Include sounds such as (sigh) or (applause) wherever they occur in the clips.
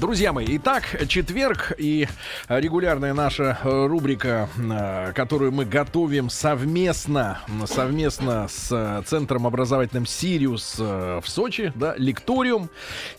Друзья мои, итак, четверг и регулярная наша рубрика, э, которую мы готовим совместно, совместно с Центром образовательным «Сириус» э, в Сочи, да, лекториум.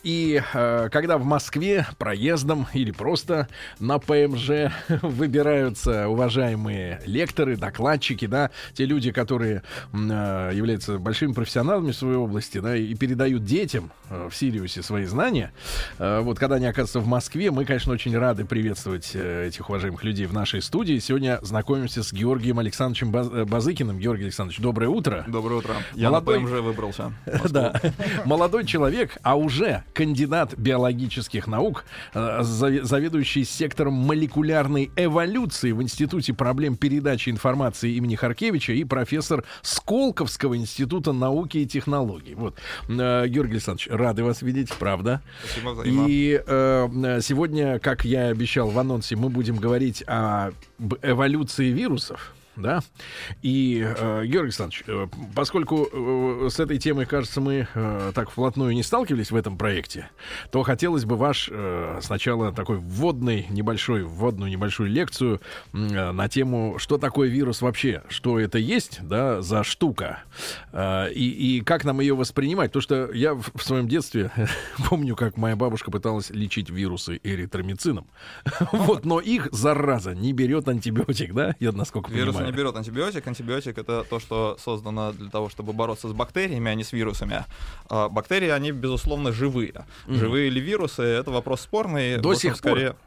И э, когда в Москве проездом или просто на ПМЖ (laughs) выбираются уважаемые лекторы, докладчики, да, те люди, которые являются большими профессионалами в своей области, да, и передают детям в Сириусе свои знания, вот когда они оказывается в Москве. Мы, конечно, очень рады приветствовать э, этих уважаемых людей в нашей студии. Сегодня знакомимся с Георгием Александровичем Баз- э, Базыкиным. Георгий Александрович, доброе утро. Доброе утро. Я Молодой... на ПМЖ выбрался. (laughs) Да. (laughs) Молодой человек, а уже кандидат биологических наук, э, заведующий сектором молекулярной эволюции в Институте проблем передачи информации имени Харкевича и профессор Сколковского института науки и технологий. Вот. Георгий Александрович, рады вас видеть, правда. Спасибо взаимно. И сегодня, как я обещал в анонсе, мы будем говорить о эволюции вирусов да. И, э, Георгий Александрович, э, поскольку э, с этой темой, кажется, мы э, так вплотную не сталкивались в этом проекте, то хотелось бы ваш э, сначала такой вводный небольшой, вводную небольшую лекцию э, на тему, что такое вирус вообще, что это есть, да, за штука, э, и, и как нам ее воспринимать. Потому что я в, в своем детстве (laughs) помню, как моя бабушка пыталась лечить вирусы эритромицином. (laughs) вот, но их, зараза, не берет антибиотик, да, я насколько понимаю не берет антибиотик. Антибиотик это то, что создано для того, чтобы бороться с бактериями, а не с вирусами. А бактерии, они, безусловно, живые. Mm-hmm. Живые ли вирусы, это вопрос спорный. До сих скорее... пор.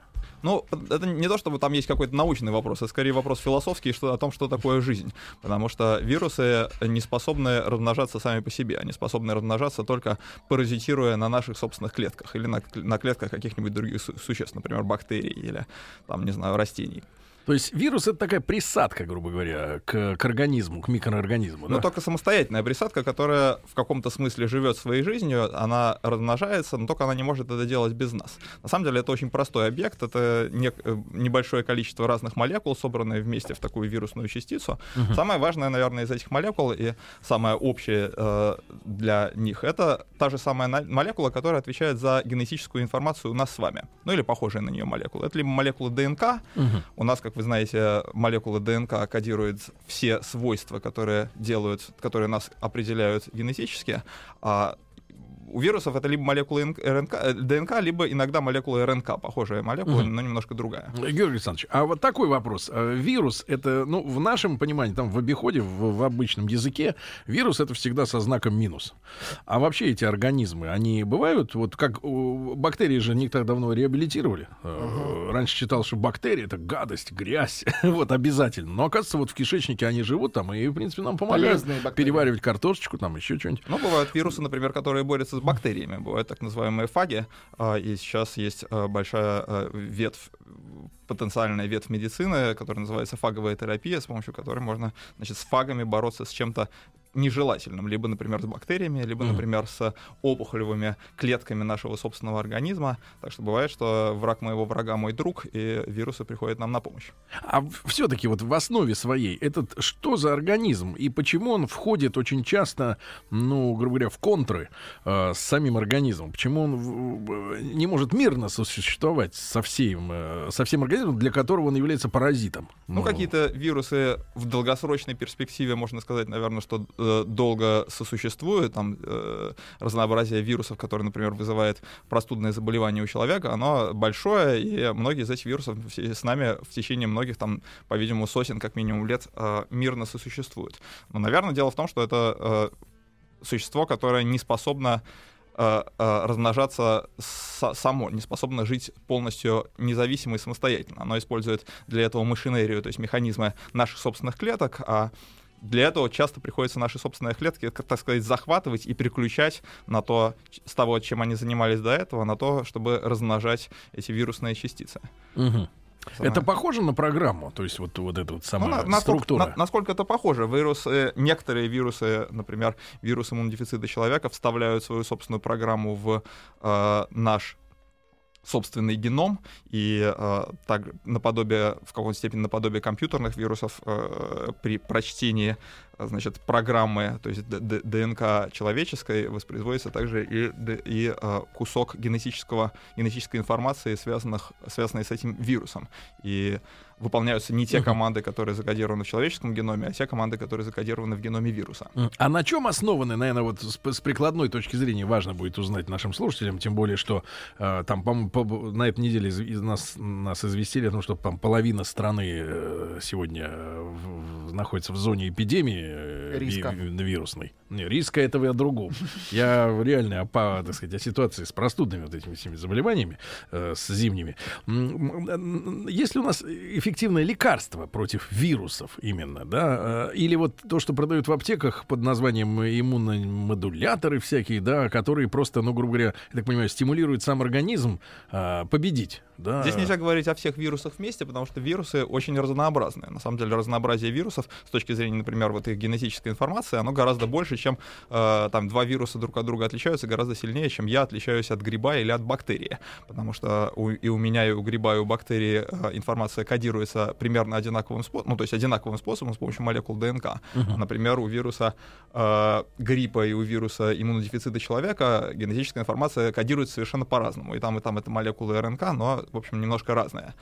Ну, это не то, чтобы там есть какой-то научный вопрос, это скорее вопрос философский что, о том, что такое жизнь. Потому что вирусы не способны размножаться сами по себе. Они способны размножаться только паразитируя на наших собственных клетках или на, на клетках каких-нибудь других существ, например, бактерий или, там, не знаю, растений. То есть вирус это такая присадка, грубо говоря, к, к организму, к микроорганизму. Ну, да? только самостоятельная присадка, которая в каком-то смысле живет своей жизнью, она размножается, но только она не может это делать без нас. На самом деле это очень простой объект, это не, э, небольшое количество разных молекул, собранные вместе в такую вирусную частицу. Угу. Самое важное, наверное, из этих молекул и самое общее э, для них это та же самая молекула, которая отвечает за генетическую информацию у нас с вами. Ну или похожая на нее молекула. Это либо молекула ДНК, угу. у нас, как как вы знаете, молекулы ДНК кодируют все свойства, которые делают, которые нас определяют генетически, а у вирусов это либо молекулы РНК, э, ДНК, либо иногда молекулы РНК, похожая молекула, угу. но немножко другая. Георгий Александрович, а вот такой вопрос. Э, вирус это, ну, в нашем понимании, там в обиходе, в, в обычном языке, вирус это всегда со знаком минус. А вообще эти организмы, они бывают, вот как бактерии же не так давно реабилитировали. Угу. Раньше читал, что бактерии это гадость, грязь, (laughs) вот обязательно. Но оказывается, вот в кишечнике они живут там и, в принципе, нам помогают переваривать картошечку, там еще что-нибудь. Ну, бывают вирусы, например, которые борются с бактериями. Бывают так называемые фаги, а, и сейчас есть а, большая а, ветвь потенциальная ветвь медицины, которая называется фаговая терапия, с помощью которой можно значит, с фагами бороться с чем-то нежелательным, либо, например, с бактериями, либо, например, с опухолевыми клетками нашего собственного организма. Так что бывает, что враг моего врага мой друг, и вирусы приходят нам на помощь. А все-таки вот в основе своей этот что за организм и почему он входит очень часто, ну, грубо говоря, в контры э, с самим организмом? Почему он в, не может мирно сосуществовать со всем, э, со всем организмом, для которого он является паразитом? Ну, ну какие-то вирусы в долгосрочной перспективе, можно сказать, наверное, что э, долго сосуществуют, там э, разнообразие вирусов, которые, например, вызывает простудное заболевание у человека, оно большое, и многие из этих вирусов с нами в течение многих, там, по-видимому, сотен, как минимум, лет э, мирно сосуществуют. Но, наверное, дело в том, что это э, существо, которое не способно э, э, размножаться само, не способно жить полностью независимо и самостоятельно. Оно использует для этого машинерию, то есть механизмы наших собственных клеток, а для этого часто приходится наши собственные клетки, так сказать, захватывать и переключать на то, с того, чем они занимались до этого, на то, чтобы размножать эти вирусные частицы. Угу. Это похоже на программу, то есть вот, вот эта вот самая ну, на, структура. Насколько, на, насколько это похоже? Вирусы, некоторые вирусы, например, вирус иммунодефицита человека, вставляют свою собственную программу в э, наш собственный геном, и э, так наподобие, в какой-то степени наподобие компьютерных вирусов э, при прочтении значит, программы, то есть ДНК человеческой, воспроизводится также и, и э, кусок генетического, генетической информации, связанных, связанной с этим вирусом. И выполняются не те команды, которые закодированы в человеческом геноме, а те команды, которые закодированы в геноме вируса. А на чем основаны, наверное, вот с, с прикладной точки зрения важно будет узнать нашим слушателям, тем более, что э, там, по, по, на этой неделе из, из нас, нас известили о том, что там, половина страны э, сегодня в, находится в зоне эпидемии э, Риска. Ви, вирусной. Не, риска этого я другу. (laughs) Я реально о, так сказать, о ситуации с простудными вот этими всеми заболеваниями, э, с зимними. Если у нас эффективное лекарство против вирусов именно, да, э, или вот то, что продают в аптеках под названием иммуномодуляторы всякие, да, которые просто, ну, грубо говоря, я так понимаю, стимулируют сам организм э, победить да. Здесь нельзя говорить о всех вирусах вместе, потому что вирусы очень разнообразные. На самом деле разнообразие вирусов с точки зрения, например, вот их генетической информации, оно гораздо больше, чем э, там два вируса друг от друга отличаются, гораздо сильнее, чем я отличаюсь от гриба или от бактерии. Потому что у, и у меня, и у гриба, и у бактерии э, информация кодируется примерно одинаковым способом, ну, то есть одинаковым способом с помощью молекул ДНК. Uh-huh. Например, у вируса э, гриппа и у вируса иммунодефицита человека генетическая информация кодируется совершенно по-разному. И там, и там это молекулы РНК, но в общем, немножко разное.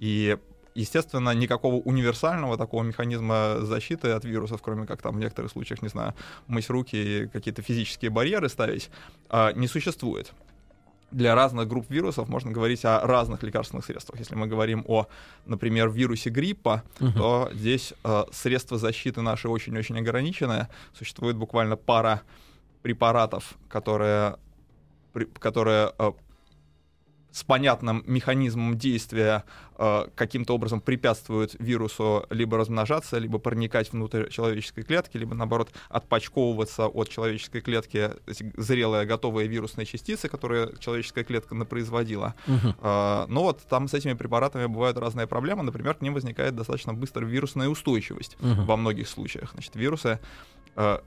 И естественно, никакого универсального такого механизма защиты от вирусов, кроме как там в некоторых случаях, не знаю, мыть руки и какие-то физические барьеры ставить, а, не существует. Для разных групп вирусов можно говорить о разных лекарственных средствах. Если мы говорим о, например, вирусе гриппа, uh-huh. то здесь э, средства защиты наши очень-очень ограниченные. Существует буквально пара препаратов, которые, при, которые э, с понятным механизмом действия э, каким-то образом препятствуют вирусу либо размножаться, либо проникать внутрь человеческой клетки, либо наоборот отпочковываться от человеческой клетки зрелые готовые вирусные частицы, которые человеческая клетка напроизводила. Uh-huh. Э, но вот там с этими препаратами бывают разные проблемы. Например, к ним возникает достаточно быстро вирусная устойчивость uh-huh. во многих случаях. Значит, вирусы э,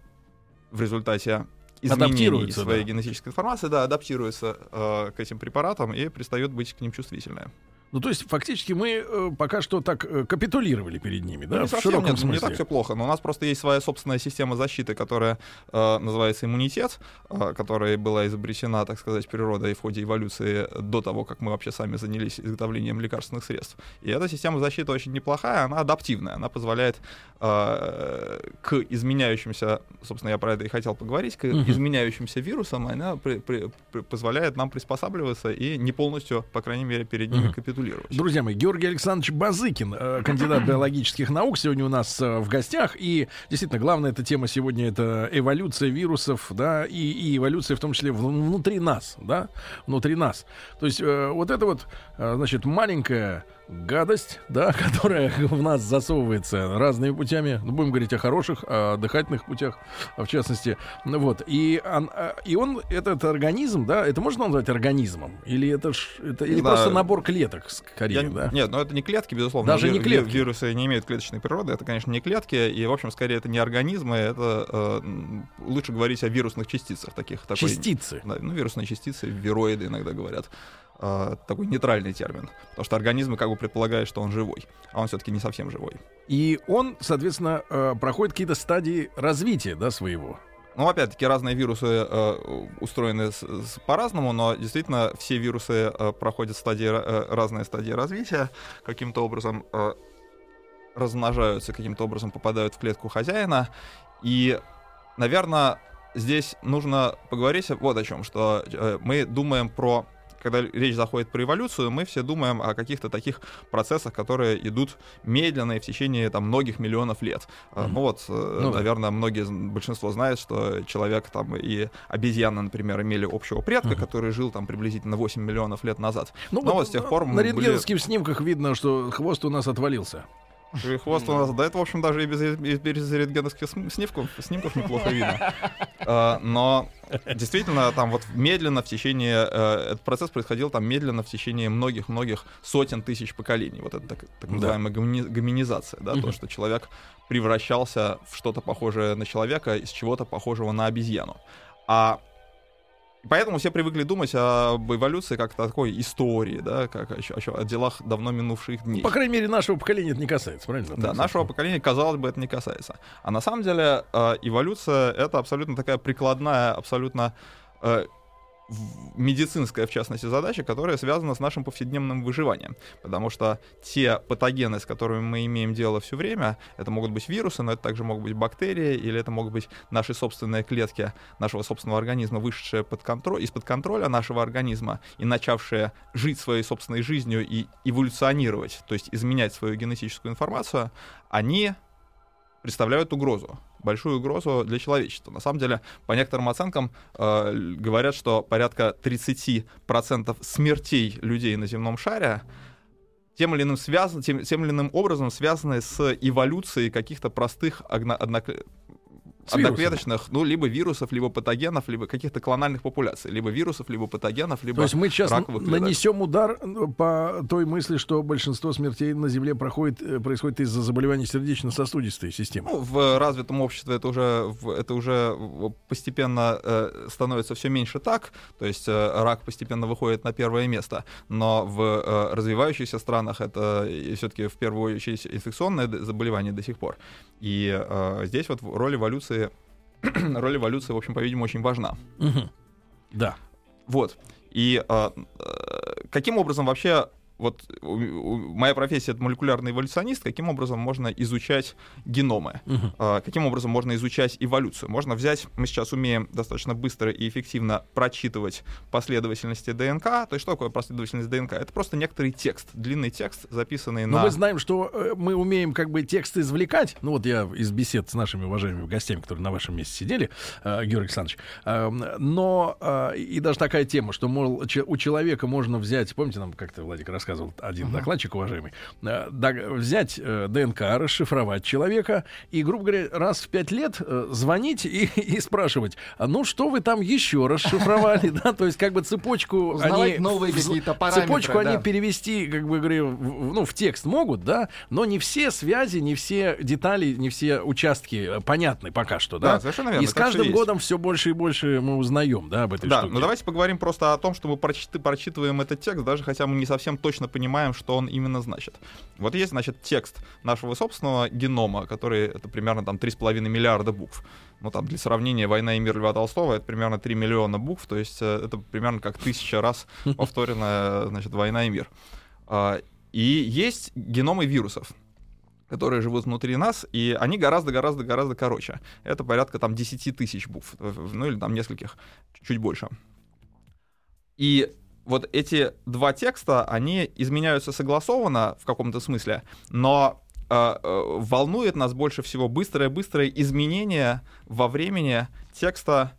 в результате изменений своей да. генетической информации, да, адаптируется э, к этим препаратам и перестает быть к ним чувствительная. Ну, то есть, фактически мы э, пока что так э, капитулировали перед ними, да, ну, в широком нет, смысле. Не так все плохо, но у нас просто есть своя собственная система защиты, которая э, называется иммунитет, э, которая была изобретена, так сказать, природой в ходе эволюции до того, как мы вообще сами занялись изготовлением лекарственных средств. И эта система защиты очень неплохая, она адаптивная, она позволяет э, к изменяющимся, собственно, я про это и хотел поговорить, к uh-huh. изменяющимся вирусам, она при, при, при, позволяет нам приспосабливаться и не полностью, по крайней мере, перед ними uh-huh. капитулировать регулировать. Друзья мои, Георгий Александрович Базыкин, э, кандидат биологических наук, сегодня у нас э, в гостях. И действительно, главная эта тема сегодня это эволюция вирусов, да, и, и эволюция в том числе внутри нас, да, внутри нас. То есть э, вот это вот, значит, маленькая гадость, да, (laughs) которая в нас засовывается разными путями. Ну, будем говорить о хороших, о дыхательных путях, в частности. Ну, вот. И он, а, и он, этот организм, да, это можно назвать организмом? Или это, ж, это или да. просто набор клеток, скорее, Я, да? Нет, но ну, это не клетки, безусловно. Даже не клетки. Вирусы не имеют клеточной природы, это, конечно, не клетки, и, в общем, скорее это не организмы, это э, лучше говорить о вирусных частицах таких. Такой, Частицы? Да, ну, вирусные частицы, вироиды иногда говорят. Э, такой нейтральный термин, потому что организм как бы предполагает, что он живой, а он все-таки не совсем живой. И он, соответственно, э, проходит какие-то стадии развития, да, своего. Ну, опять-таки, разные вирусы э, устроены с, с, по-разному, но действительно все вирусы э, проходят стадии, э, разные стадии развития, каким-то образом э, размножаются, каким-то образом попадают в клетку хозяина. И, наверное, здесь нужно поговорить вот о чем, что э, мы думаем про когда речь заходит про эволюцию, мы все думаем о каких-то таких процессах, которые идут медленно и в течение там, многих миллионов лет. Mm-hmm. Ну вот, э, ну, наверное, многие, большинство знает, что человек там и обезьяны, например, имели общего предка, mm-hmm. который жил там приблизительно 8 миллионов лет назад. Ну, Но вот, вот с тех пор... На рентгеновских были... снимках видно, что хвост у нас отвалился. И хвост у нас, да, это, в общем, даже и без, и без рентгеновских снимков, снимков неплохо видно. А, но действительно, там вот медленно в течение, э, этот процесс происходил там медленно в течение многих-многих сотен тысяч поколений. Вот это так, так называемая да. гоминизация, да, то, что человек превращался в что-то похожее на человека из чего-то похожего на обезьяну. А Поэтому все привыкли думать об эволюции как такой истории, да, как еще, еще о делах давно минувших дней. По крайней мере, нашего поколения это не касается, правильно? Да, нашего поколения, казалось бы, это не касается. А на самом деле э, эволюция — это абсолютно такая прикладная, абсолютно э, медицинская, в частности, задача, которая связана с нашим повседневным выживанием. Потому что те патогены, с которыми мы имеем дело все время, это могут быть вирусы, но это также могут быть бактерии, или это могут быть наши собственные клетки нашего собственного организма, вышедшие под контроль, из-под контроля нашего организма и начавшие жить своей собственной жизнью и эволюционировать, то есть изменять свою генетическую информацию, они представляют угрозу большую угрозу для человечества. На самом деле, по некоторым оценкам, э, говорят, что порядка 30% смертей людей на земном шаре тем или иным, связан, тем, тем или иным образом связаны с эволюцией каких-то простых одно, одноклеточных, ну, либо вирусов, либо патогенов, либо каких-то клональных популяций, либо вирусов, либо патогенов, либо То есть мы сейчас нанесем удар э, по той мысли, что большинство смертей на Земле проходит, э, происходит из-за заболеваний сердечно-сосудистой системы. Ну, в развитом обществе это уже, это уже постепенно э, становится все меньше так, то есть э, рак постепенно выходит на первое место, но в э, развивающихся странах это все-таки в первую очередь инфекционное заболевание до сих пор. И э, здесь вот роль эволюции, (clears throat) роль эволюции, в общем, по-видимому, очень важна. Угу. Да. Вот. И э, э, каким образом вообще вот моя профессия это молекулярный эволюционист, каким образом можно изучать геномы, uh-huh. каким образом можно изучать эволюцию. Можно взять, мы сейчас умеем достаточно быстро и эффективно прочитывать последовательности ДНК. То есть что такое последовательность ДНК? Это просто некоторый текст, длинный текст, записанный Но на... мы знаем, что э, мы умеем как бы текст извлекать. Ну вот я из бесед с нашими уважаемыми гостями, которые на вашем месте сидели, э, Георгий Александрович, эм, но и даже такая тема, что, мол, у человека можно взять, помните, нам как-то Владик рассказывал, рассказывал один uh-huh. докладчик, уважаемый, э, взять э, ДНК, расшифровать человека и, грубо говоря, раз в пять лет э, звонить и, (laughs) и спрашивать, а ну что вы там еще расшифровали, (laughs) да, то есть как бы цепочку они... новые какие-то параметры, Цепочку они перевести, как бы говорю, ну, в текст могут, да, но не все связи, не все детали, не все участки понятны пока что, да. Да, совершенно верно. И с каждым годом все больше и больше мы узнаем, да, об этой да, штуке. Да, ну давайте поговорим просто о том, что мы прочитываем этот текст, даже хотя мы не совсем точно точно понимаем, что он именно значит. Вот есть, значит, текст нашего собственного генома, который это примерно там 3,5 миллиарда букв. Ну, там, для сравнения, «Война и мир» Льва Толстого — это примерно 3 миллиона букв, то есть э, это примерно как тысяча раз (laughs) повторенная, значит, «Война и мир». А, и есть геномы вирусов которые живут внутри нас, и они гораздо-гораздо-гораздо короче. Это порядка там 10 тысяч букв, ну или там нескольких, чуть больше. И вот эти два текста, они изменяются согласованно в каком-то смысле, но э, э, волнует нас больше всего быстрое-быстрое изменение во времени текста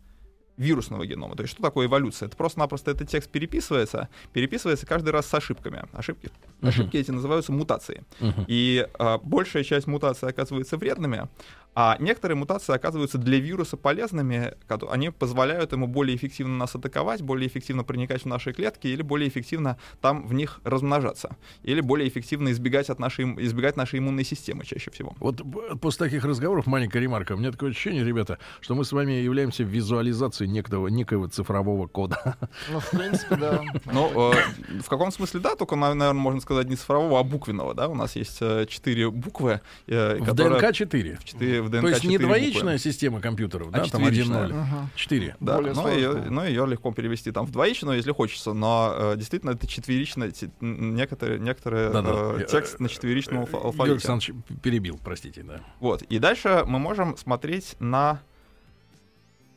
вирусного генома. То есть что такое эволюция? Это просто-напросто этот текст переписывается, переписывается каждый раз с ошибками. Ошибки, uh-huh. ошибки эти называются мутации. Uh-huh. И э, большая часть мутаций оказывается вредными, а некоторые мутации оказываются для вируса полезными, они позволяют ему более эффективно нас атаковать, более эффективно проникать в наши клетки или более эффективно там в них размножаться. Или более эффективно избегать, от нашей, избегать нашей иммунной системы чаще всего. Вот после таких разговоров маленькая ремарка. У меня такое ощущение, ребята, что мы с вами являемся визуализацией некого, некого цифрового кода. Ну, в принципе, да. Ну, э, в каком смысле, да, только, наверное, можно сказать не цифрового, а буквенного, да. У нас есть э, четыре буквы. Э, в ДНК 4. В ДНК То есть не двоичная буквы. система компьютеров, а да, там 1-0. Ага. 4. Да, но ее, но ее легко перевести там в двоичную, если хочется, но э, действительно это четверичная, некоторые, некоторые да, да. Э, текст на четверичном алфавите. Георгий Александрович перебил, простите, да. Вот, и дальше мы можем смотреть на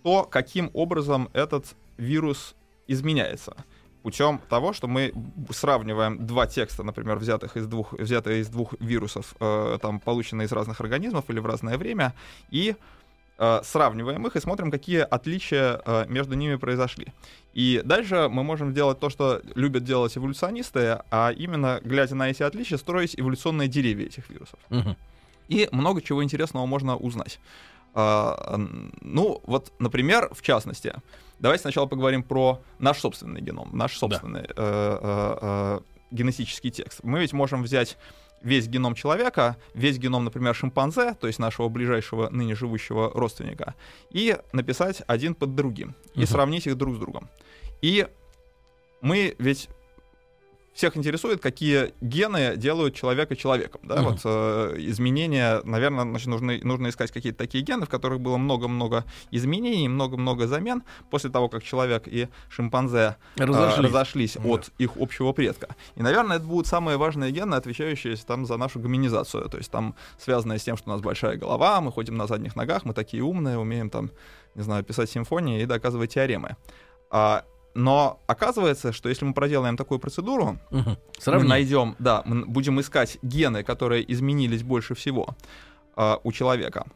то, каким образом этот вирус изменяется путем того, что мы сравниваем два текста, например, взятых из двух, взятые из двух вирусов, э, там, полученные из разных организмов или в разное время, и э, сравниваем их и смотрим, какие отличия э, между ними произошли. И дальше мы можем делать то, что любят делать эволюционисты, а именно, глядя на эти отличия, строить эволюционные деревья этих вирусов. Мгм. И много чего интересного можно узнать. Н- ну, вот, например, в частности, давайте сначала поговорим про наш собственный геном, наш собственный э, э, э, генетический текст. Мы ведь можем взять весь геном человека, весь геном, например, шимпанзе, то есть нашего ближайшего ныне живущего родственника, и написать один под другим, и Мгм. сравнить их друг с другом. И мы ведь всех интересует, какие гены делают человека человеком. Да? Мгм. Вот, э, изменения, наверное, значит, нужно, нужно искать какие-то такие гены, в которых было много-много изменений, много-много замен после того, как человек и шимпанзе э, Разошлись. разошлись Да. от их общего предка. И, наверное, это будут самые важные гены, отвечающие там, за нашу гоминизацию. То есть там связанные с тем, что у нас большая голова, мы ходим на задних ногах, мы такие умные, умеем там, не знаю, писать симфонии и доказывать теоремы. А, но оказывается, что если мы проделаем такую процедуру, Мгм. мы найдем, да, мы будем искать гены, которые изменились больше всего а, у человека.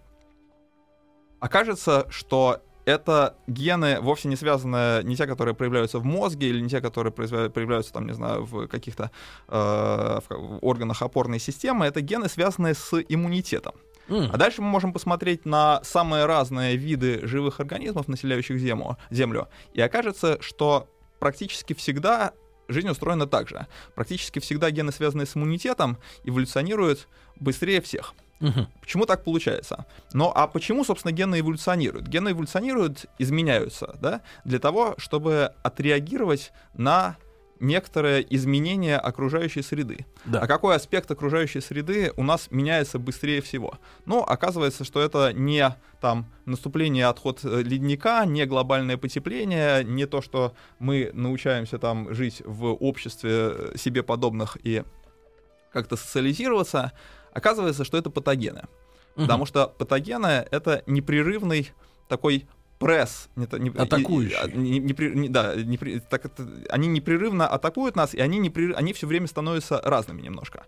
Окажется, что это гены вовсе не связаны, не те, которые проявляются в мозге, или не те, которые проявляются, там, не знаю, в каких-то э, в органах опорной системы, это гены, связанные с иммунитетом. А дальше мы можем посмотреть на самые разные виды живых организмов, населяющих Землю, Землю. И окажется, что практически всегда жизнь устроена так же. Практически всегда гены, связанные с иммунитетом, эволюционируют быстрее всех. Мгм. Почему так получается? Ну, а почему, собственно, гены эволюционируют? Гены эволюционируют, изменяются, да, для того, чтобы отреагировать на некоторые изменения окружающей среды. Да. А какой аспект окружающей среды у нас меняется быстрее всего? Ну, оказывается, что это не там наступление, отход э, ледника, не глобальное потепление, не то, что мы научаемся там жить в обществе э, себе подобных и как-то социализироваться. Оказывается, что это патогены. Мгм. Потому что патогены — это непрерывный такой пресс. не не- Атакующий. и- не- непре- не- да, непре- так это- они непрерывно атакуют нас, и они, непрерыв- они все время становятся разными немножко.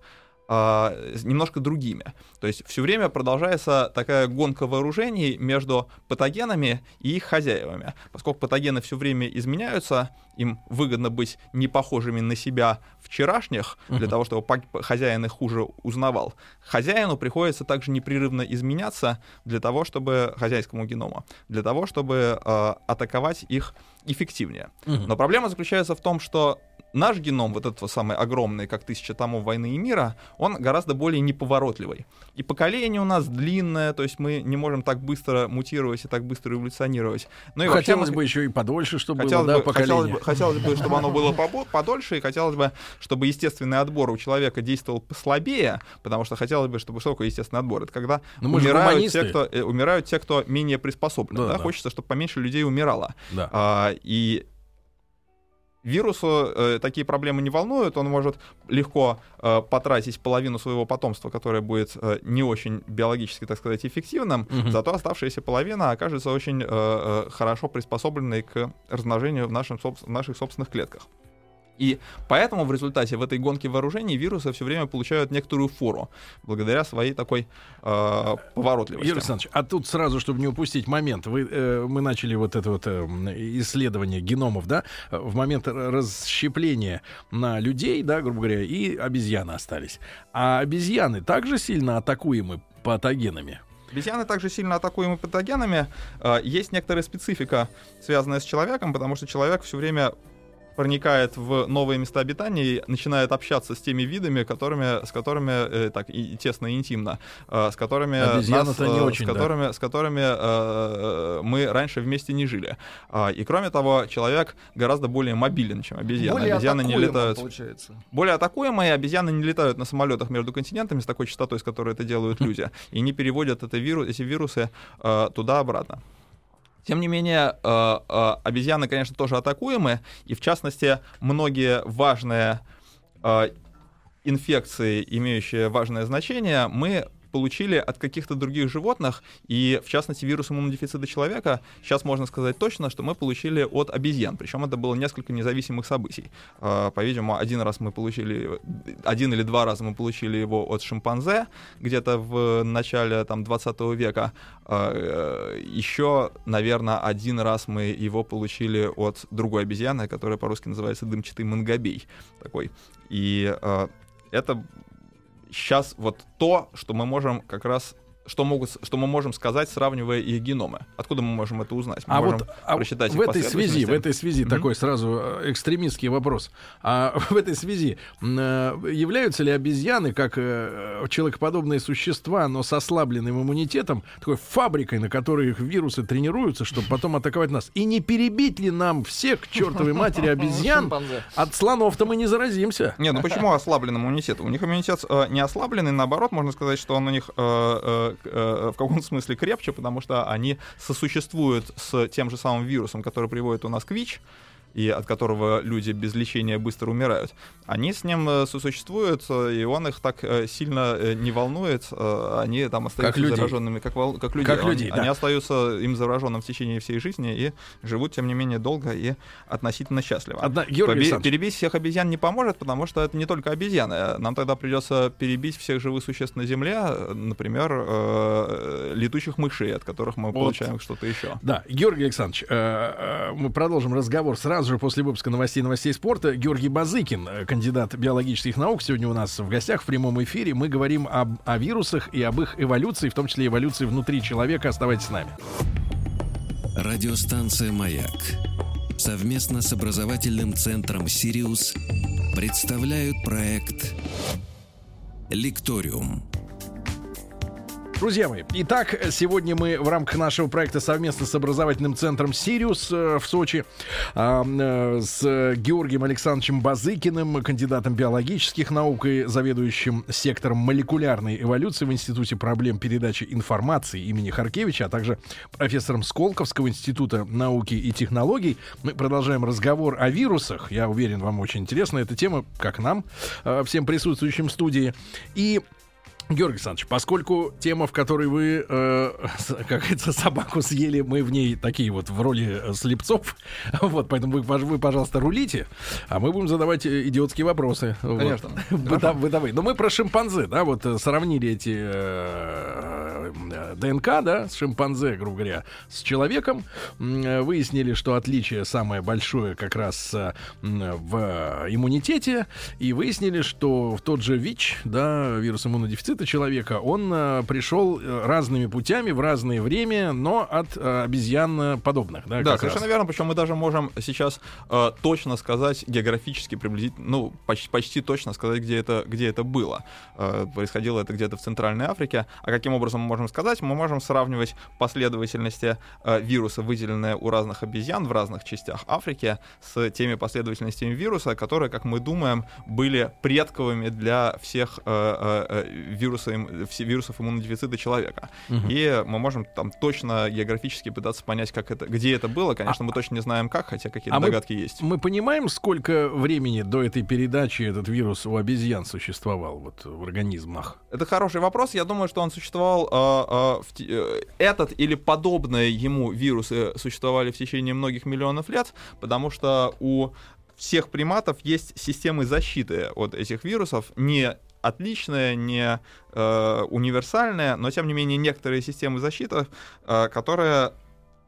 А, немножко другими. То есть все время продолжается такая гонка вооружений между патогенами и их хозяевами. Поскольку патогены все время изменяются, им выгодно быть не похожими на себя вчерашних, для того, чтобы хозяин их хуже узнавал. Хозяину приходится также непрерывно изменяться для того, чтобы хозяйскому геному, для того, чтобы э, атаковать их эффективнее. Но проблема заключается в том, что наш геном, вот этот самый огромный, как тысяча томов войны и мира, он гораздо более неповоротливый. И поколение у нас длинное, то есть мы не можем так быстро мутировать и так быстро эволюционировать. Ну и вообще Хотелось мы- бы еще и подольше, чтобы Хотелось, было, да, бы, хотелось, поколение. бы, хотелось бы, чтобы оно было подольше, и хотелось бы, чтобы естественный отбор у человека действовал послабее, потому что хотелось бы, чтобы что такое естественный отбор? Это когда Ну, умирают, те, кто, э, умирают те, кто менее приспособлен. Да, да? да. Хочется, чтобы поменьше людей умирало. Да. А, и вирусу э, такие проблемы не волнуют, он может легко э, потратить половину своего потомства, которое будет э, не очень биологически, так сказать, эффективным, Мгм. зато оставшаяся половина окажется очень э, э, хорошо приспособленной к размножению в, нашем, в наших собственных клетках. И поэтому в результате в этой гонке вооружений вирусы все время получают некоторую фору благодаря своей такой э, поворотливости. Юрий Александрович, а тут сразу, чтобы не упустить момент, вы, э, мы начали вот это вот э, исследование геномов, да, в момент расщепления на людей, да, грубо говоря, и обезьяны остались. А обезьяны также сильно атакуемы патогенами. Обезьяны также сильно атакуемы патогенами. Э, Есть некоторая специфика, связанная с человеком, потому что человек все время проникает в новые места обитания и начинает общаться с теми видами, которыми, с которыми э, так и, тесно и интимно, э, с которыми Обезьяны-то не э, очень, с да. которыми, с которыми э, мы раньше вместе не жили. А, и кроме того, человек гораздо более мобилен, чем обезьяны. Более обезьяны не летают. получается. Более атакуемые обезьяны не летают на самолетах между континентами с такой частотой, с которой это делают люди, и не переводят это виру- эти вирусы э, туда-обратно. Тем не менее, э, э, обезьяны, конечно, тоже атакуемы, и в частности, многие важные э, инфекции, имеющие важное значение, мы получили от каких-то других животных, и в частности вирус иммунодефицита человека, сейчас можно сказать точно, что мы получили от обезьян, причем это было несколько независимых событий. Э, по-видимому, один раз мы получили, один или два раза мы получили его от шимпанзе, где-то в начале там, 20 века. Э, еще, наверное, один раз мы его получили от другой обезьяны, которая по-русски называется дымчатый мангобей такой. И э, это сейчас вот то, что мы можем как раз что, могут, что мы можем сказать, сравнивая их геномы? Откуда мы можем это узнать? Мы а можем вот а прочитать в этой связи, в этой связи mm-hmm. такой сразу э, экстремистский вопрос. А (laughs) в этой связи э, являются ли обезьяны как э, человекоподобные существа, но с ослабленным иммунитетом, такой фабрикой, на которой их вирусы тренируются, чтобы потом атаковать нас? И не перебить ли нам всех к чертовой матери (laughs) обезьян? От слонов-то мы не заразимся. Не, ну почему ослабленный иммунитет? У них иммунитет э, не ослабленный, наоборот, можно сказать, что он у них э, э, Э, в каком-то смысле крепче, потому что они сосуществуют с тем же самым вирусом, который приводит у нас к ВИЧ, и от которого люди без лечения быстро умирают, они с ним э, сосуществуют, э, и он их так э, сильно не волнует, они там остаются как зараженными, как, вол... как люди. Как он, да. Они остаются им зараженным в течение всей жизни и живут, тем не менее, долго и относительно счастливо. Одна... Георгий Побе... Перебить всех обезьян не поможет, потому что это не только обезьяны. Нам тогда придется перебить всех живых существ на Земле, например, э, летучих мышей, от которых мы вот. получаем что-то еще. Да, Георгий Александрович, э, мы продолжим разговор сразу сразу же после выпуска новостей новостей спорта Георгий Базыкин, э, кандидат биологических наук, сегодня у нас в гостях в прямом эфире. Мы говорим об, о вирусах и об их эволюции, в том числе эволюции внутри человека. Оставайтесь с нами. Радиостанция «Маяк» совместно с образовательным центром «Сириус» представляют проект «Лекториум». Друзья мои, итак, сегодня мы в рамках нашего проекта совместно с образовательным центром «Сириус» э, в Сочи э, с Георгием Александровичем Базыкиным, кандидатом биологических наук и заведующим сектором молекулярной эволюции в Институте проблем передачи информации имени Харкевича, а также профессором Сколковского института науки и технологий. Мы продолжаем разговор о вирусах. Я уверен, вам очень интересна эта тема, как нам, э, всем присутствующим в студии. И Георгий Александрович, поскольку тема, в которой вы, э, как говорится, собаку съели, мы в ней такие вот в роли э, слепцов, (laughs) вот, поэтому вы, вы, пожалуйста, рулите, а мы будем задавать э, идиотские вопросы. Конечно. (laughs) Вот, бытовые. Но мы про шимпанзе, да, вот э, сравнили эти э, ДНК, да, с шимпанзе, грубо говоря, с человеком, выяснили, что отличие самое большое как раз в иммунитете, и выяснили, что в тот же ВИЧ, да, вирус иммунодефицита, человека, он э, пришел э, разными путями в разное время, но от э, обезьян подобных. Да, да совершенно раз. верно. Причем мы даже можем сейчас э, точно сказать географически приблизительно, ну почти, почти точно сказать, где это, где это было. Э, происходило это где-то в Центральной Африке. А каким образом мы можем сказать? Мы можем сравнивать последовательности э, вируса, выделенные у разных обезьян в разных частях Африки, с теми последовательностями вируса, которые, как мы думаем, были предковыми для всех э, э, вируса, вирусов иммунодефицита человека. Угу. И мы можем там точно географически пытаться понять, как это, где это было. Конечно, а, мы точно не знаем как, хотя какие-то а догадки мы, есть. Мы понимаем, сколько времени до этой передачи этот вирус у обезьян существовал вот, в организмах? Это хороший вопрос. Я думаю, что он существовал... Э, э, этот или подобные ему вирусы существовали в течение многих миллионов лет, потому что у всех приматов есть системы защиты от этих вирусов, не отличная, не э, универсальная, но тем не менее некоторые системы защиты, э, которые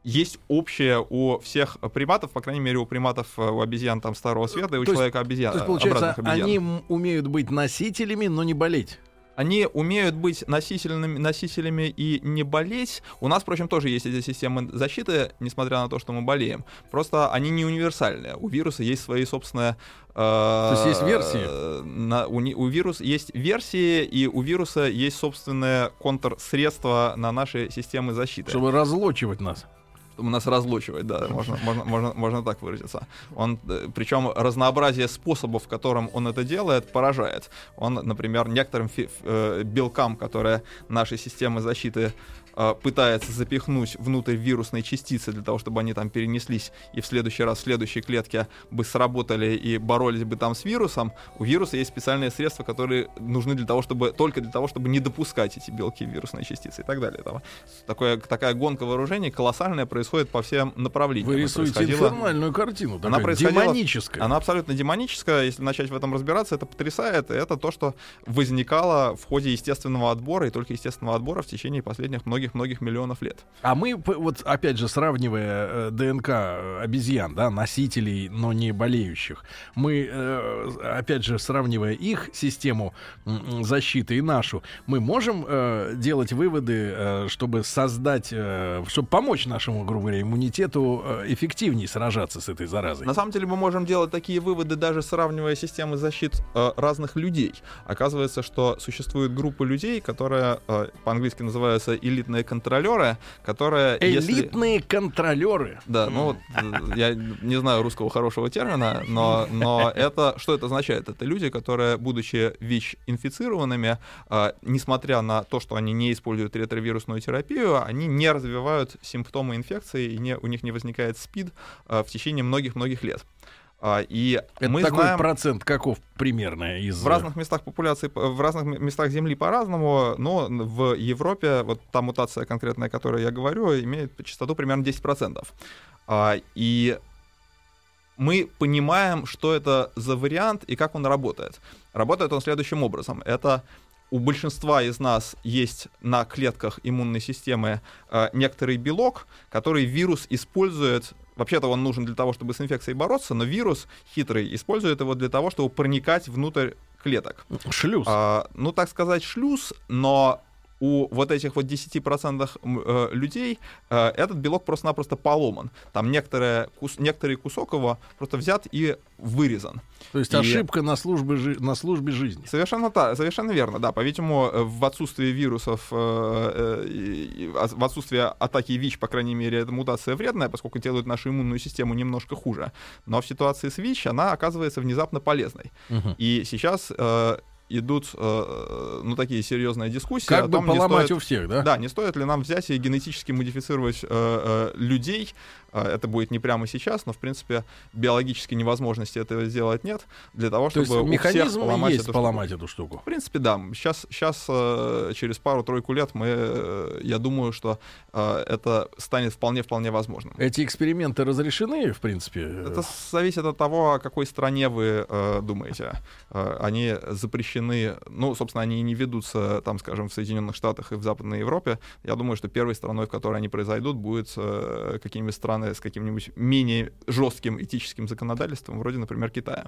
есть общее у всех приматов, по крайней мере, у приматов, э, у обезьян там Старого Света и у человека обезьян. То есть, получается, они умеют быть носителями, но не болеть они умеют быть носителями, носителями и не болеть. У нас, впрочем, тоже есть эти системы защиты, несмотря на то, что мы болеем. Просто они не универсальные. У вируса есть свои собственные... Э, то есть есть версии? На, у, у вируса есть версии, и у вируса есть собственные контрсредства на наши системы защиты. Чтобы разлочивать нас у нас разлучивает, да, можно, можно, можно, можно так выразиться. Он, э, причем разнообразие способов, которым он это делает, поражает. Он, например, некоторым фи- э, белкам, которые наши системы защиты пытается запихнуть внутрь вирусной частицы для того, чтобы они там перенеслись и в следующий раз в следующей клетке бы сработали и боролись бы там с вирусом, у вируса есть специальные средства, которые нужны для того, чтобы только для того, чтобы не допускать эти белки вирусные частицы и так далее. Там, такое, такая гонка вооружений колоссальная происходит по всем направлениям. Вы рисуете инфернальную картину, Она происходила- демоническая. Она абсолютно демоническая. Если начать в этом разбираться, это потрясает. И это то, что возникало в ходе естественного отбора, и только естественного отбора в течение последних многих-многих миллионов лет. А мы, вот опять же, сравнивая э, ДНК э, обезьян, да, носителей, но не болеющих, мы, э, опять же, сравнивая их систему защиты и нашу, мы можем делать выводы, чтобы создать, чтобы помочь нашему, грубо говоря, иммунитету эффективнее сражаться с этой заразой. На самом деле мы можем делать такие выводы, даже сравнивая системы защит э, разных людей. Оказывается, что существует группа людей, которые э, по-английски называются элитные контролеры, которые... если- Элитные контролеры. Да, ну вот э, я не знаю русского хорошего термина, но, но это что это означает? Это люди, которые, будучи ВИЧ-инфицированными, э, несмотря на то, что они не используют ретровирусную терапию, они не развивают симптомы инфекции, и не, у них не возникает СПИД э, в течение многих-многих лет. А, И Это мы такой знаем... процент каков примерно из... В разных местах популяции, в разных местах Земли по-разному, но в Европе вот та мутация конкретная, о которой я говорю, имеет частоту примерно 10%. А, И мы понимаем, что это за вариант и как он работает. Работает он следующим образом. Это у большинства из нас есть на клетках иммунной системы э, некоторый белок, который вирус использует. Вообще-то он нужен для того, чтобы с инфекцией бороться, но вирус хитрый использует его для того, чтобы проникать внутрь клеток. Шлюз. А, ну, так сказать, шлюз, но у вот этих вот 10% м, э, людей э, этот белок просто-напросто поломан. Там некоторые, кус- некоторый кусок его просто взят и вырезан. То есть и- ошибка на службе, жи- на службе жизни. Совершенно, та, совершенно верно, да. По-видимому, э, в отсутствии вирусов, в отсутствии атаки ВИЧ, по крайней мере, эта мутация вредная, поскольку делает нашу иммунную систему немножко хуже. Но в ситуации с ВИЧ она оказывается внезапно полезной. И сейчас идут, э, ну, такие серьезные дискуссии Как о бы том, не поломать стоит- у всех, да? да, не стоит ли нам взять и генетически модифицировать э, э, людей. Э, это будет не прямо сейчас, но, в принципе, биологически невозможности этого сделать нет. Для того, То чтобы есть у всех поломать есть эту поломать эту штуку. штуку. В принципе, да. Сейчас, сейчас через пару-тройку лет мы, э, я думаю, что э, это станет вполне-вполне возможным. Эти эксперименты разрешены, в принципе? Это зависит от того, о какой стране вы э, думаете. Э, они запрещены, ну, собственно, они не ведутся, там, скажем, в Соединенных Штатах и в Западной Европе. Я думаю, что первой страной, в которой они произойдут, будет э, какие-нибудь страны с каким-нибудь менее жестким этическим законодательством, вроде, например, Китая.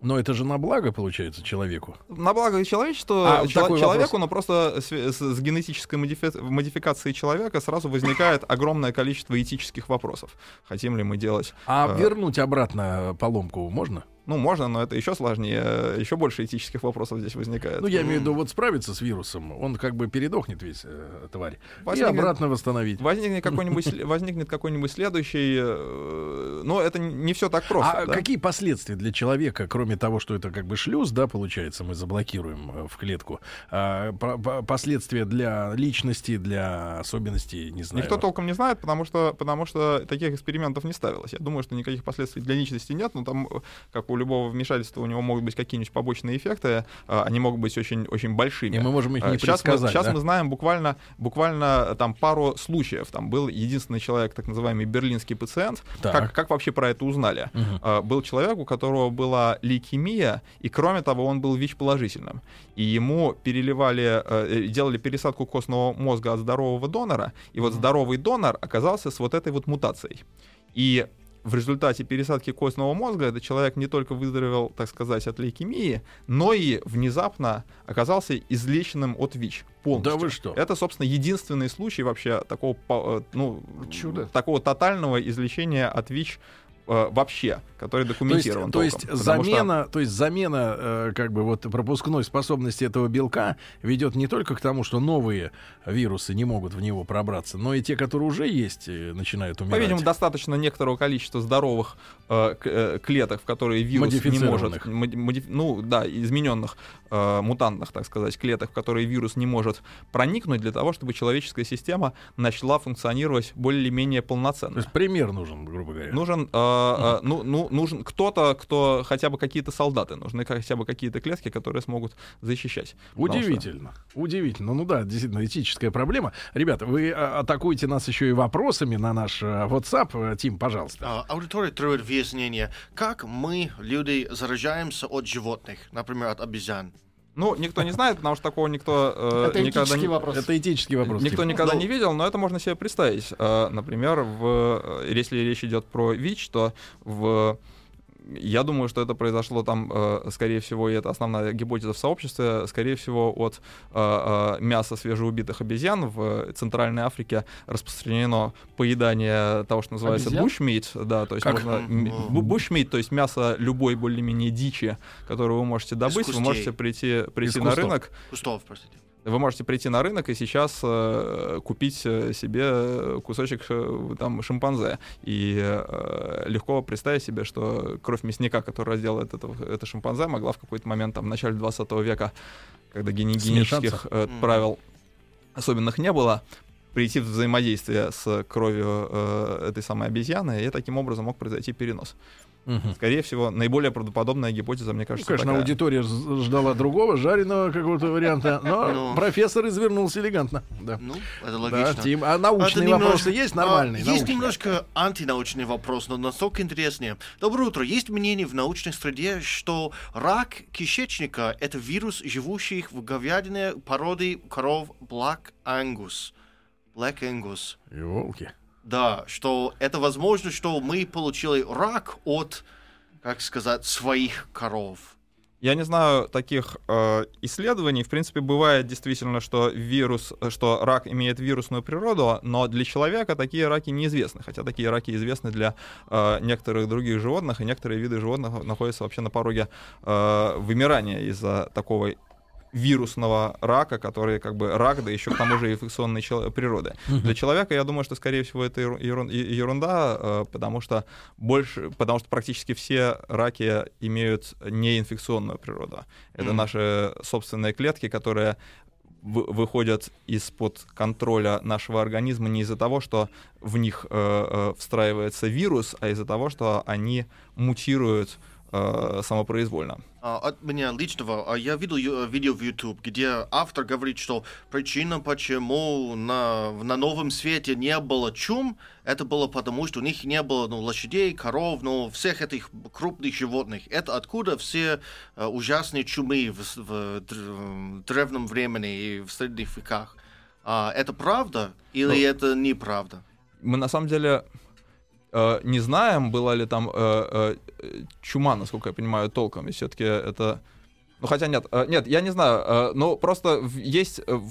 Но это же на благо, получается, человеку. На благо человечеству, А, чело- такой человеку, но просто с, с- с генетической модифи- модификацией человека сразу возникает (laughs) огромное количество этических вопросов. Хотим ли мы делать А Э. вернуть обратно поломку можно? Ну, можно, но это еще сложнее, еще больше этических вопросов здесь возникает. Ну, я имею в виду, вот справиться с вирусом, он как бы передохнет весь, э, тварь. И Возникнет- обратно восстановить. Возникнет какой-нибудь, (laughs) возникнет какой-нибудь следующий, э, но это не все так просто. а да? какие последствия для человека, кроме того, что это как бы шлюз, да, получается, мы заблокируем э, в клетку, а, по- по- последствия для личности, для особенностей, не знаю. Никто толком не знает, потому что, потому что таких экспериментов не ставилось. Я думаю, что никаких последствий для личности нет, но там, э, как у любого вмешательства, у него могут быть какие-нибудь побочные эффекты, э, они могут быть очень, очень большими. И мы можем их не А, Сейчас, мы, сейчас да? мы знаем буквально, буквально э, там пару случаев. Там был единственный человек, так называемый берлинский пациент. Так. Как, как вообще про это узнали? А, Был человек, у которого была лейкемия, и кроме того, он был ВИЧ-положительным. И ему переливали, э, делали пересадку костного мозга от здорового донора, и вот здоровый донор оказался с вот этой вот мутацией. И в результате пересадки костного мозга этот человек не только выздоровел, так сказать, от лейкемии, но и внезапно оказался излеченным от ВИЧ полностью. Да вы что? Это, собственно, единственный случай вообще такого, э, ну, Чудо. такого тотального излечения от ВИЧ э, вообще, который То есть, документирован. то есть. Потому что- замена, то есть замена, э, как бы вот пропускной способности этого белка ведет не только к тому, что новые вирусы не могут в него пробраться, но и те, которые уже есть, э, начинают умирать. По-видимому, достаточно некоторого количества здоровых э, клеток, в которые вирус не может, модиф- ну да, измененных, э, мутантных, так сказать, клеток, в которые вирус не может проникнуть для того, чтобы человеческая система начала функционировать более-менее То полноценно. есть пример нужен, грубо говоря. Нужен, э, э, ну, ну, нужен кто-то, кто хотя бы какие-то солдаты, нужны хотя бы какие-то клетки, которые смогут защищать. Потому что- Удивительно. Удивительно. Ну да, действительно, этическая проблема. Ребята, вы а, атакуете нас еще и вопросами на наш э, WhatsApp. Э, Тим, пожалуйста. А, Аудитория требует выяснения, как мы, люди, заражаемся от животных, например, от обезьян. Ну, никто не знает, потому что такого никто э, Это никогда не... вопрос. Это этический вопрос. Никто Тим. никогда Ну, не видел, но это можно себе представить. Э, Например, в, э, если речь идет про ВИЧ, то в я думаю, что это произошло там, э, скорее всего, и это основная гипотеза в сообществе, скорее всего, от э, э, мяса свежеубитых обезьян в Центральной Африке распространено поедание того, что называется Обезьян? бушмит, да, то есть Как? можно Мгм. бу- бушмит, то есть мясо любой более-менее дичи, которую вы можете добыть, вы можете прийти, прийти на кустов. рынок, Кустов, простите. Вы можете прийти на рынок и сейчас э, купить э, себе кусочек э, там шимпанзе. И э, легко представить себе, что кровь мясника, который разделает это, это шимпанзе, могла в какой-то момент там в начале 20 века, когда гени- генетических э, правил особенных не было, прийти в взаимодействие с кровью э, этой самой обезьяны, и таким образом мог произойти перенос. Мгм. Скорее всего, наиболее правдоподобная гипотеза, мне Ну, кажется, конечно, такая. аудитория ждала другого, жареного какого-то варианта, но Ну. профессор извернулся элегантно. Да. Ну, это Да, логично. Тим, а научные Это немножко- вопросы есть нормальные? А, есть научные? немножко антинаучный вопрос, но настолько интереснее. Доброе утро. Есть мнение в научной среде, что рак кишечника — это вирус, живущий в говядине породы коров Black Angus. Black Angus. Ёлки. Да, что это возможно, что мы получили рак от, как сказать, своих коров. Я не знаю таких э, исследований. В принципе, бывает действительно, что вирус, э, что рак имеет вирусную природу, но для человека такие раки неизвестны. Хотя такие раки известны для э, некоторых других животных, и некоторые виды животных находятся вообще на пороге э, вымирания из-за такого вирусного рака, который как бы рак, да еще к тому же инфекционной природы. Для человека, я думаю, что, скорее всего, это ерунда, э, потому что больше, потому что практически все раки имеют неинфекционную природу. Это Мгм. наши собственные клетки, которые вы- выходят из-под контроля нашего организма не из-за того, что в них э, э, встраивается вирус, а из-за того, что они мутируют э, самопроизвольно. А, От меня личного, а, я видел ю- видео в YouTube, где автор говорит, что причина, почему на, на новом свете не было чум, это было потому, что у них не было ну, лошадей, коров, ну, всех этих крупных животных. Это откуда все а, ужасные чумы в, в древнем времени и в средних веках. А, это правда или Ну, это неправда? Мы на самом деле э, не знаем, была ли там э, э, чума, насколько я понимаю, толком. И все-таки это. Ну, хотя нет, э, нет, я не знаю, э, но просто в- есть, в-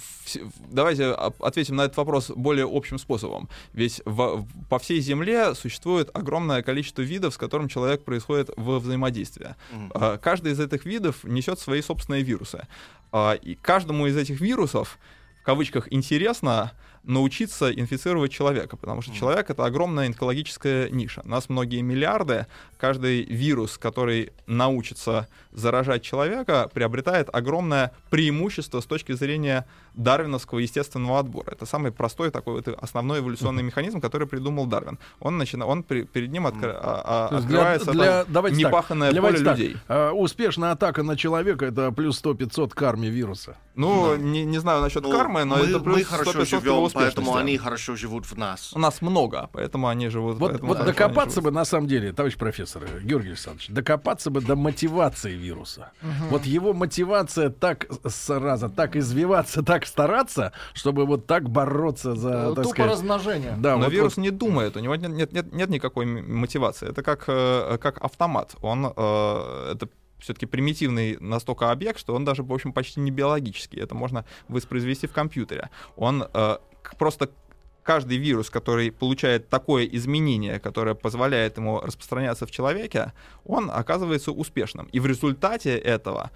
давайте ответим на этот вопрос более общим способом. Ведь в- в- по всей Земле существует огромное количество видов, с которым человек происходит во взаимодействии. А, Каждый из этих видов несет свои собственные вирусы. И каждому из этих вирусов, в кавычках, интересно научиться инфицировать человека, потому что человек — это огромная онкологическая ниша. У нас многие миллиарды, каждый вирус, который научится заражать человека, приобретает огромное преимущество с точки зрения дарвиновского естественного отбора. Это самый простой такой вот основной эволюционный механизм, который придумал Дарвин. Он, начина... он при- перед ним откры- а- а- есть для- открывается для- там так, непаханное давайте поле так, людей. э, успешная атака на человека это плюс 100-500 карме вируса. Ну, не, не знаю насчет Ну, кармы, но мы, это плюс мы хорошо 100-500 его. Поэтому они хорошо живут в нас. У нас много, поэтому они живут. Вот, поэтому вот докопаться бы на самом деле, товарищ профессор Георгий Александрович, докопаться бы до мотивации вируса. Вот его мотивация так сразу, так извиваться, (laughs) так стараться, чтобы вот так бороться за, Э, так Тупо сказать, размножение. Да, Но вот- вирус вот не думает, у него нет, нет, нет, нет никакой мотивации. Это как, э, как автомат. Он э, это все-таки примитивный настолько объект, что он даже, в общем, почти не биологический. Это можно воспроизвести в компьютере. Он э, просто каждый вирус, который получает такое изменение, которое позволяет ему распространяться в человеке, он оказывается успешным. И в результате этого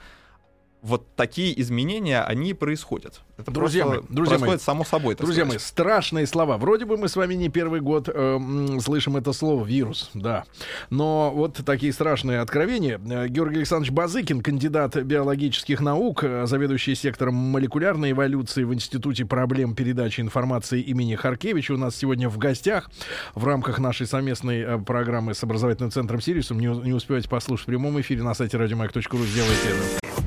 вот такие изменения, они происходят. Это Друзья мои, друзья происходит мои, само собой. Друзья сказать. мои, страшные слова. Вроде бы мы с вами не первый год э, слышим это слово вирус, да. Но вот такие страшные откровения. Э, Георгий Александрович Базыкин, кандидат биологических наук, э, заведующий сектором молекулярной эволюции в Институте проблем передачи информации имени Харкевича, у нас сегодня в гостях в рамках нашей совместной э, программы с образовательным центром Сириусом. Не, не успеваете послушать в прямом эфире на сайте радиомаяк.ру, сделайте это.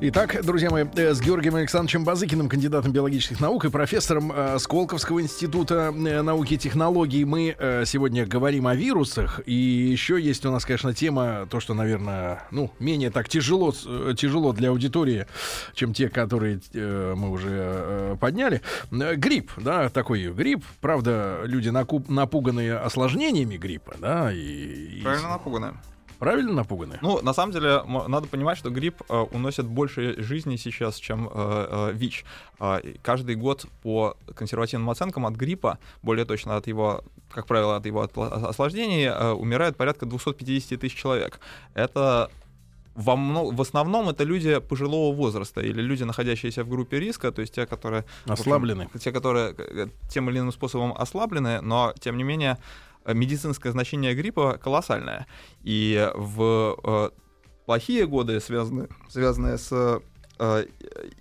Итак, друзья мои, э, с Георгием Александровичем Базыкиным, кандидатом биологических наук и профессором э, Сколковского института э, науки и технологий, мы сегодня говорим о вирусах. И еще есть у нас, конечно, тема, то, что, наверное, ну, менее так тяжело, тяжело для аудитории, чем те, которые мы уже подняли. Грипп, да, такой грипп. Правда, люди накуп- напуганные осложнениями гриппа, да, и... и- Правильно напуганы. Правильно напуганы? Ну, на самом деле, надо понимать, что грипп э, уносит больше жизни сейчас, чем э, э, ВИЧ. И каждый год по консервативным оценкам от гриппа, более точно от его, как правило, от его осложнений, э, умирает порядка 250 тысяч человек. Это во мно- в основном это люди пожилого возраста или люди, находящиеся в группе риска, то есть те, которые... в общем, Ослаблены. те, которые э, тем или иным способом ослаблены, но, тем не менее, э, медицинское значение гриппа колоссальное. И в э, плохие годы, связанные, связанные с э,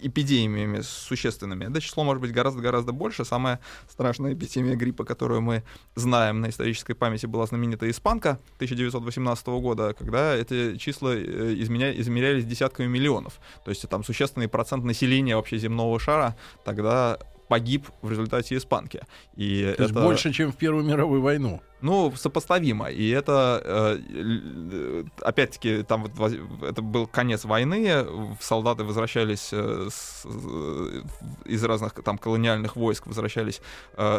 эпидемиями существенными, это число может быть гораздо-гораздо больше. Самая страшная эпидемия гриппа, которую мы знаем на исторической памяти, была знаменитая испанка 1918 года, когда эти числа э, изменя- измерялись десятками миллионов. То есть там существенный процент населения вообще земного шара тогда погиб в результате испанки. И То есть это... больше, чем в Первую мировую войну. Ну, сопоставимо. И это, э, опять-таки, там вот это был конец войны, солдаты возвращались э, с- э, из разных там колониальных войск, возвращались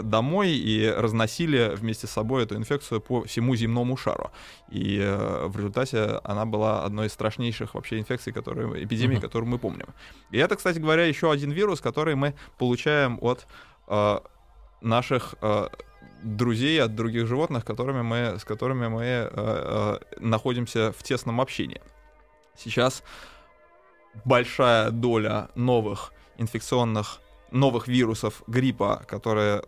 домой и разносили вместе с собой эту инфекцию по всему земному шару. И в результате она была одной из страшнейших вообще инфекций, которые, эпидемий, Мгм. которую мы помним. И это, кстати говоря, еще один вирус, который мы получаем от наших друзей, от других животных, которыми мы, с которыми мы э, э, находимся в тесном общении. Сейчас большая доля новых инфекционных, новых вирусов гриппа, которые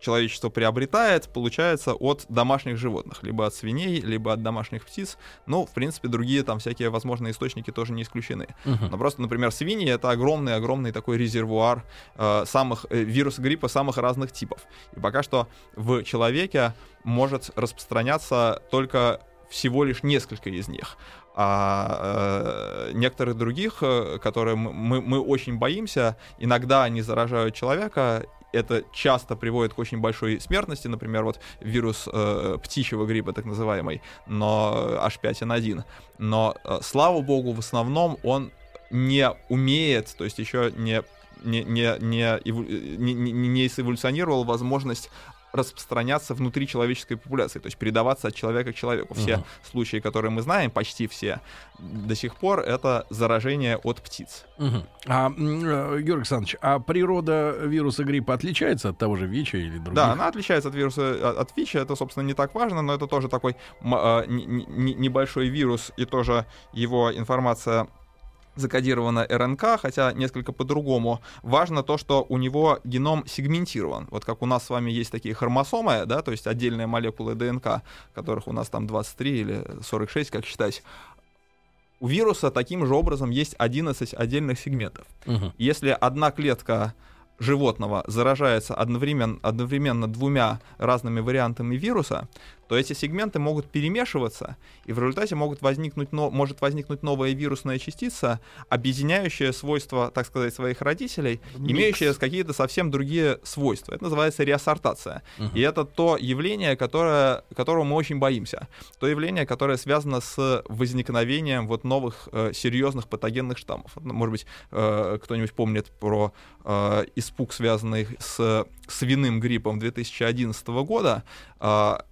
человечество приобретает, получается от домашних животных, либо от свиней, либо от домашних птиц. Ну, в принципе, другие там всякие возможные источники тоже не исключены. Но просто, например, свиньи это огромный-огромный такой резервуар э, самых э, вирусов гриппа самых разных типов. И пока что в человеке может распространяться только всего лишь несколько из них. А э, некоторых других, э, которые мы, мы очень боимся, иногда они заражают человека, это часто приводит к очень большой смертности, например, вот вирус э, птичьего гриппа, так называемый, но H5N1. Но, э, слава богу, в основном он не умеет, то есть еще не, не, не, не, эву- не, не, эволюционировал возможность распространяться внутри человеческой популяции, то есть передаваться от человека к человеку. Все Мгм. случаи, которые мы знаем, почти все, до сих пор это заражение от птиц. Мгм. А, э, Георгий Александрович, а природа вируса гриппа отличается от того же ВИЧа или других? Да, она отличается от вируса от, от ВИЧа, это, собственно, не так важно, но это тоже такой м, а, не- не- небольшой вирус, и тоже его информация закодирована РНК, хотя несколько по-другому. Важно то, что у него геном сегментирован. Вот как у нас с вами есть такие хромосомы, да, то есть отдельные молекулы ДНК, которых у нас там 23 или 46, как считать. У вируса таким же образом есть 11 отдельных сегментов. Мгм. Если одна клетка животного заражается одновременно, одновременно двумя разными вариантами вируса, то эти сегменты могут перемешиваться, и в результате могут возникнуть, но, может возникнуть новая вирусная частица, объединяющая свойства, так сказать, своих родителей, Микс. имеющая какие-то совсем другие свойства. Это называется реассортация. Мгм. И это то явление, которое, которого мы очень боимся. То явление, которое связано с возникновением вот новых э, серьезных патогенных штаммов. Может быть, э, кто-нибудь помнит про э, испуг, связанный с свиным гриппом 2011 года, а,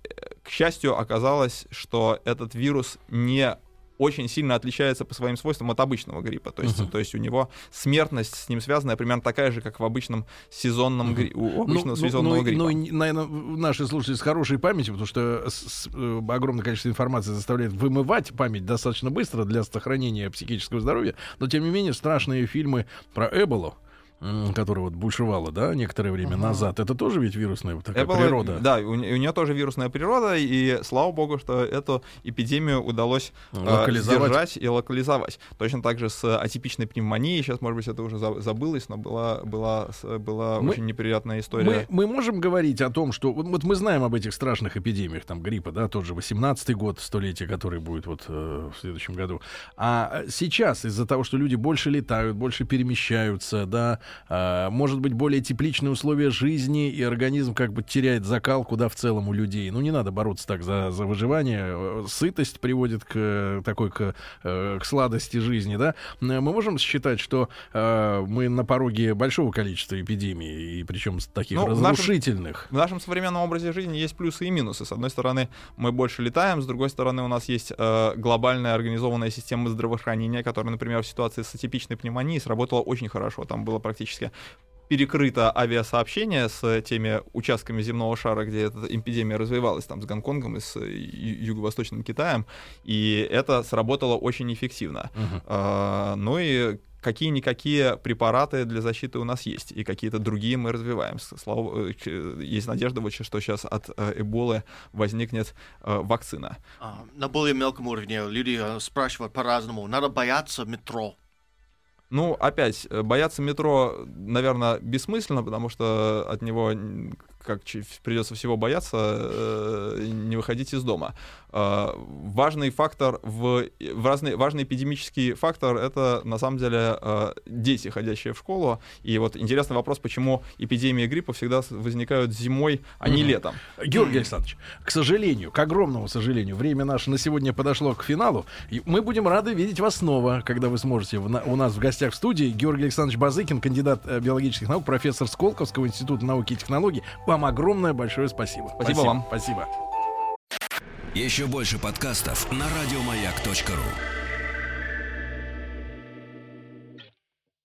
к счастью, оказалось, что этот вирус не очень сильно отличается по своим свойствам от обычного гриппа. То есть, uh-huh. то есть у него смертность с ним связанная примерно такая же, как в обычном сезонном uh-huh. гри... у обычного ну, сезонного ну, гриппа. Ну, наверное, наши слушатели с хорошей памятью, потому что с, с, э, огромное количество информации заставляет вымывать память достаточно быстро для сохранения психического здоровья. Но, тем не менее, страшные фильмы про Эболу, которая вот бушевала, да, некоторое время uh-huh. назад, это тоже ведь вирусная такая Эбола, природа. Да, у, у нее тоже вирусная природа, и слава богу, что эту эпидемию удалось э, локализовать. Э, сдержать и локализовать. Точно так же с атипичной пневмонией, сейчас, может быть, это уже забылось, но была, была, была мы, очень неприятная история. Мы, мы можем говорить о том, что вот, мы знаем об этих страшных эпидемиях, там гриппа, да, тот же 18-й год, столетие, который будет вот э, в следующем году. А сейчас из-за того, что люди больше летают, больше перемещаются, да, а, может быть, более тепличные условия жизни, и организм как бы теряет закалку, да, в целом у людей. Ну, не надо бороться так за, за выживание. Сытость приводит к такой, к, э, к сладости жизни, да. Мы можем считать, что э, мы на пороге большого количества эпидемий, и причем таких ну, разрушительных. В нашем, в нашем современном образе жизни есть плюсы и минусы. С одной стороны, мы больше летаем, с другой стороны, у нас есть э, глобальная организованная система здравоохранения, которая, например, в ситуации с атипичной пневмонией сработала очень хорошо. Там было практически перекрыто авиасообщение с теми участками земного шара, где эта эпидемия развивалась, там с Гонконгом и с юго-восточным Китаем, и это сработало очень эффективно. Uh-huh. А, ну и какие-никакие препараты для защиты у нас есть, и какие-то другие мы развиваем. Слава, э, есть надежда, что сейчас от э, Эболы возникнет э, вакцина. А, на более мелком уровне люди спрашивают по-разному. Надо бояться метро. Ну, опять, бояться метро, наверное, бессмысленно, потому что от него как придется всего бояться, э, не выходить из дома. Э, важный фактор в, в разный, важный эпидемический фактор это на самом деле э, дети, ходящие в школу. И вот интересный вопрос, почему эпидемии гриппа всегда возникают зимой, а не летом. Георгий Александрович, к сожалению, к огромному сожалению, время наше на сегодня подошло к финалу. И мы будем рады видеть вас снова, когда вы сможете у нас в гостях в студии. Георгий Александрович Базыкин, кандидат биологических наук, профессор Сколковского института науки и технологий вам огромное большое спасибо. Спасибо, спасибо вам. Спасибо. Еще больше подкастов на радиомаяк.ру